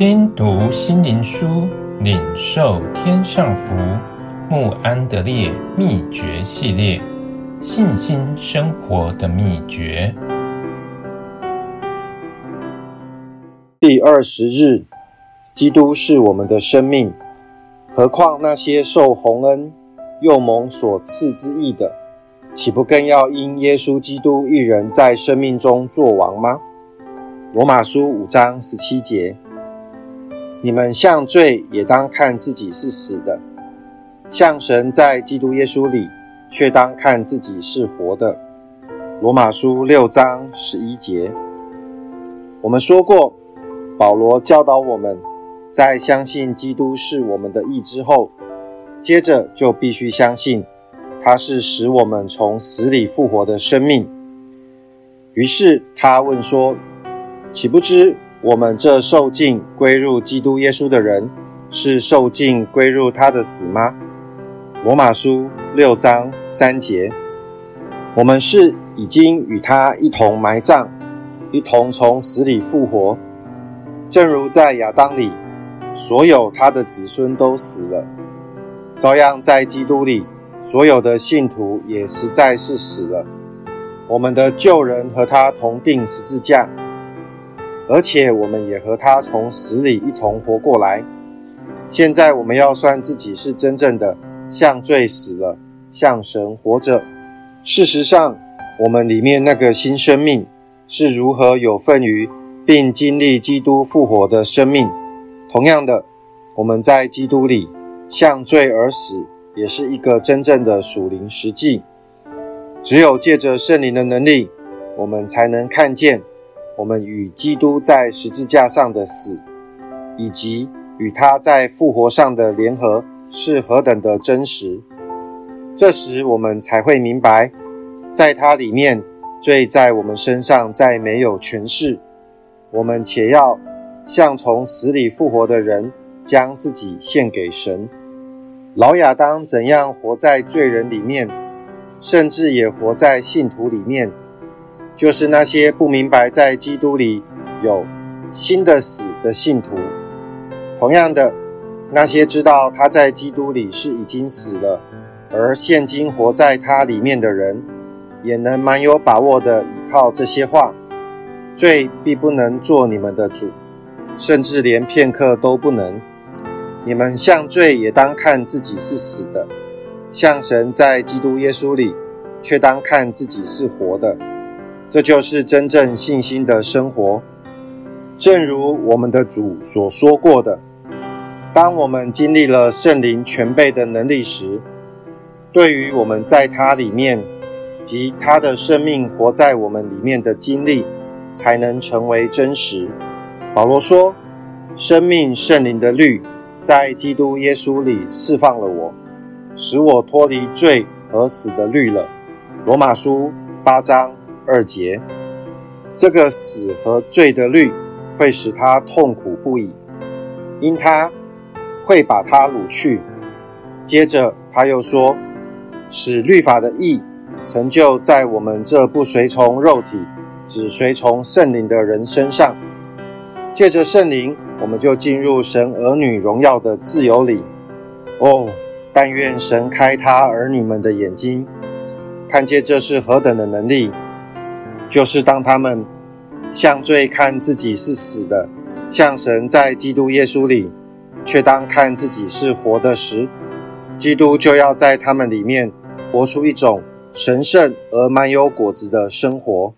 听读心灵书，领受天上福。穆安德烈秘诀系列：信心生活的秘诀。第二十日，基督是我们的生命，何况那些受洪恩又蒙所赐之意的，岂不更要因耶稣基督一人在生命中作王吗？罗马书五章十七节。你们向罪也当看自己是死的，向神在基督耶稣里却当看自己是活的。罗马书六章十一节。我们说过，保罗教导我们，在相信基督是我们的义之后，接着就必须相信他是使我们从死里复活的生命。于是他问说：“岂不知？”我们这受尽归入基督耶稣的人，是受尽归入他的死吗？罗马书六章三节。我们是已经与他一同埋葬，一同从死里复活，正如在亚当里，所有他的子孙都死了，照样在基督里，所有的信徒也实在是死了。我们的旧人和他同钉十字架。而且我们也和他从死里一同活过来。现在我们要算自己是真正的像罪死了，像神活着。事实上，我们里面那个新生命是如何有份于并经历基督复活的生命。同样的，我们在基督里像罪而死，也是一个真正的属灵实际。只有借着圣灵的能力，我们才能看见。我们与基督在十字架上的死，以及与他在复活上的联合，是何等的真实。这时我们才会明白，在他里面，罪在我们身上再没有权势。我们且要像从死里复活的人，将自己献给神。老亚当怎样活在罪人里面，甚至也活在信徒里面。就是那些不明白在基督里有新的死的信徒，同样的，那些知道他在基督里是已经死了，而现今活在他里面的人，也能蛮有把握的依靠这些话：罪必不能做你们的主，甚至连片刻都不能。你们像罪也当看自己是死的，像神在基督耶稣里却当看自己是活的。这就是真正信心的生活。正如我们的主所说过的，当我们经历了圣灵全备的能力时，对于我们在他里面及他的生命活在我们里面的经历，才能成为真实。保罗说：“生命圣灵的律在基督耶稣里释放了我，使我脱离罪和死的律了。”罗马书八章。二节，这个死和罪的律会使他痛苦不已，因他会把他掳去。接着他又说，使律法的义成就在我们这不随从肉体，只随从圣灵的人身上。借着圣灵，我们就进入神儿女荣耀的自由里。哦，但愿神开他儿女们的眼睛，看见这是何等的能力。就是当他们向罪看自己是死的，向神在基督耶稣里却当看自己是活的时，基督就要在他们里面活出一种神圣而满有果子的生活。